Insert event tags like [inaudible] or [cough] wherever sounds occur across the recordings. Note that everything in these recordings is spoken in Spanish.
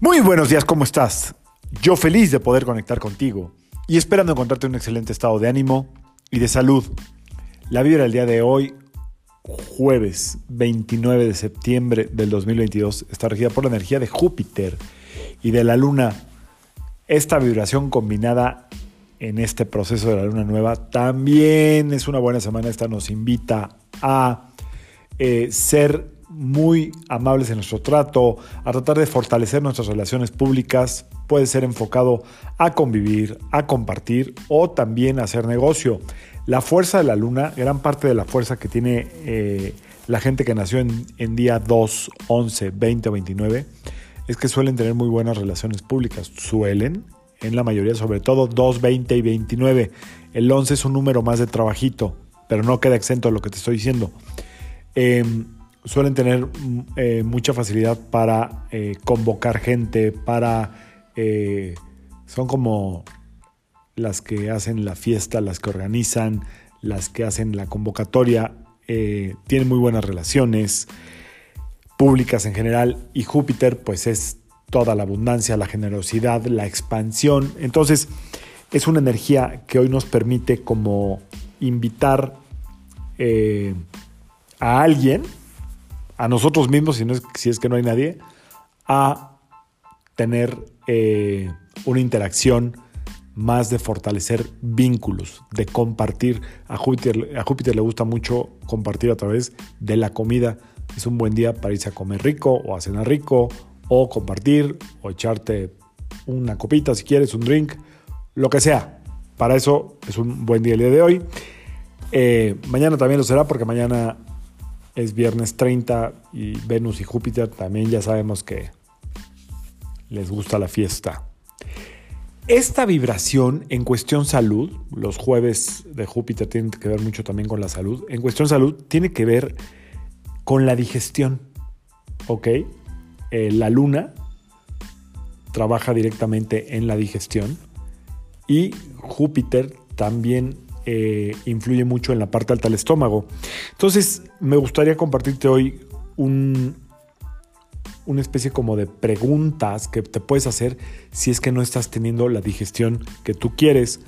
Muy buenos días, ¿cómo estás? Yo feliz de poder conectar contigo y esperando encontrarte en un excelente estado de ánimo y de salud. La vibra del día de hoy, jueves 29 de septiembre del 2022, está regida por la energía de Júpiter y de la luna. Esta vibración combinada en este proceso de la luna nueva también es una buena semana. Esta nos invita a eh, ser muy amables en nuestro trato, a tratar de fortalecer nuestras relaciones públicas, puede ser enfocado a convivir, a compartir o también a hacer negocio. La fuerza de la luna, gran parte de la fuerza que tiene eh, la gente que nació en, en, día 2, 11, 20 o 29, es que suelen tener muy buenas relaciones públicas. Suelen, en la mayoría, sobre todo 2, 20 y 29. El 11 es un número más de trabajito, pero no queda exento de lo que te estoy diciendo. Eh, suelen tener eh, mucha facilidad para eh, convocar gente, para... Eh, son como las que hacen la fiesta, las que organizan, las que hacen la convocatoria, tienen muy buenas relaciones públicas en general y Júpiter pues es toda la abundancia, la generosidad, la expansión. Entonces es una energía que hoy nos permite como invitar a alguien a nosotros mismos, si, es que no hay nadie, a tener eh, una interacción más de fortalecer vínculos, de compartir. A Júpiter, a Júpiter le gusta mucho compartir a través de la comida. Es un buen día para irse a comer rico o a cenar rico o compartir o echarte una copita si quieres, un drink, lo que sea. Para eso es un buen día el día de hoy. Eh, mañana también lo será porque mañana es viernes 30 y Venus y Júpiter también ya sabemos que les gusta la fiesta. Esta vibración en cuestión salud, los jueves de Júpiter tienen que ver mucho también con la salud, en cuestión salud tiene que ver con la digestión, ¿ok? Eh, la luna trabaja directamente en la digestión y Júpiter también eh, influye mucho en la parte alta del estómago. Entonces, me gustaría compartirte hoy un, una especie como de preguntas que te puedes hacer si es que no estás teniendo la digestión que tú quieres.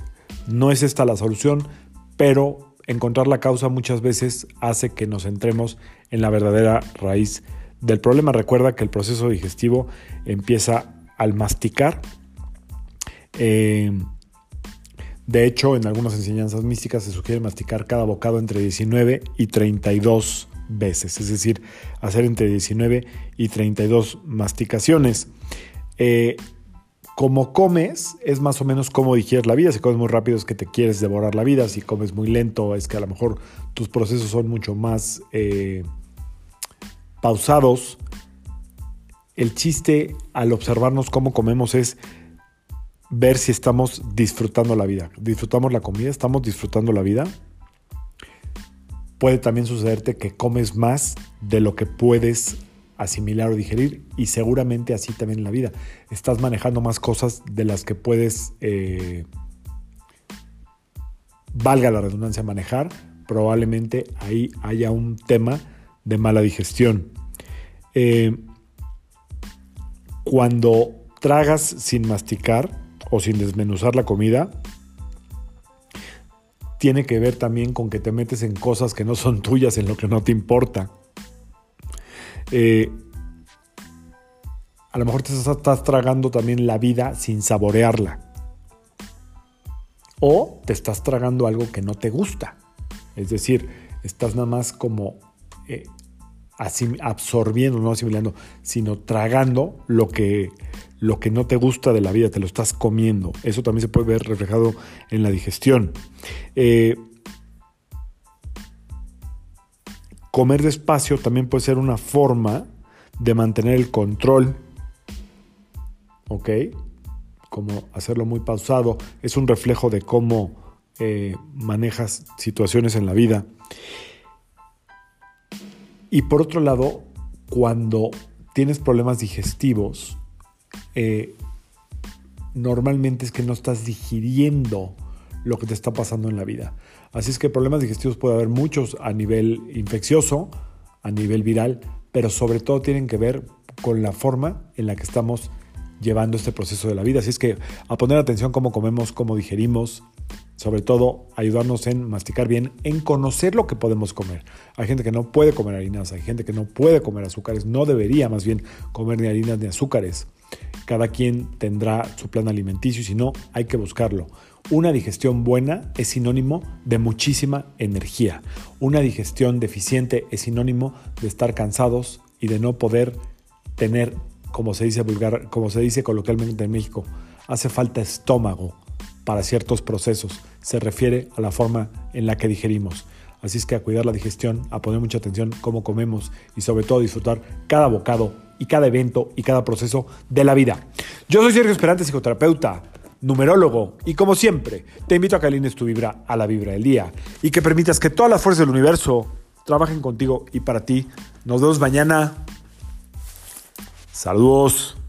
No es esta la solución, pero encontrar la causa muchas veces hace que nos centremos en la verdadera raíz del problema. Recuerda que el proceso digestivo empieza al masticar. Eh, de hecho, en algunas enseñanzas místicas se sugiere masticar cada bocado entre 19 y 32 veces, es decir, hacer entre 19 y 32 masticaciones. Eh, como comes, es más o menos como digieres la vida. Si comes muy rápido es que te quieres devorar la vida. Si comes muy lento es que a lo mejor tus procesos son mucho más eh, pausados. El chiste al observarnos cómo comemos es ver si estamos disfrutando la vida. ¿Disfrutamos la comida? ¿Estamos disfrutando la vida? Puede también sucederte que comes más de lo que puedes asimilar o digerir y seguramente así también en la vida. Estás manejando más cosas de las que puedes, eh, valga la redundancia, manejar. Probablemente ahí haya un tema de mala digestión. Eh, cuando tragas sin masticar, o sin desmenuzar la comida, tiene que ver también con que te metes en cosas que no son [laughs] tuyas, en lo que no te importa. Eh, a lo mejor te estás tragando también la vida sin saborearla. O te estás tragando algo que no te gusta. Es decir, estás nada más como eh, absorbiendo, no asimilando, sino tragando lo que, lo que no te gusta de la vida, te lo estás comiendo. Eso también se puede ver reflejado en la digestión. Eh, comer despacio también puede ser una forma de mantener el control. ¿Ok? Como hacerlo muy pausado. Es un reflejo de cómo eh, manejas situaciones en la vida. Y por otro lado, cuando tienes problemas digestivos, eh, normalmente es que no estás digiriendo lo que te está pasando en la vida. Así es que problemas digestivos puede haber muchos a nivel infeccioso, a nivel viral, pero sobre todo tienen que ver con la forma en la que estamos llevando este proceso de la vida. Así es que a poner atención cómo comemos, cómo digerimos, sobre todo ayudarnos en masticar bien, en conocer lo que podemos comer. Hay gente que no puede comer harinas, hay gente que no puede comer azúcares, no debería más bien comer ni harinas ni azúcares. Cada quien tendrá su plan alimenticio y si no, hay que buscarlo. Una digestión buena es sinónimo de muchísima energía. Una digestión deficiente es sinónimo de estar cansados y de no poder tener, como se dice vulgar, como se dice coloquialmente en México, hace falta estómago para ciertos procesos. Se refiere a la forma en la que digerimos. Así es que a cuidar la digestión, a poner mucha atención cómo comemos y sobre todo disfrutar cada bocado y cada evento y cada proceso de la vida. Yo soy Sergio Esperante, psicoterapeuta, numerólogo y como siempre te invito a que alines tu vibra a la vibra del día y que permitas que todas las fuerzas del universo trabajen contigo y para ti. Nos vemos mañana. Saludos.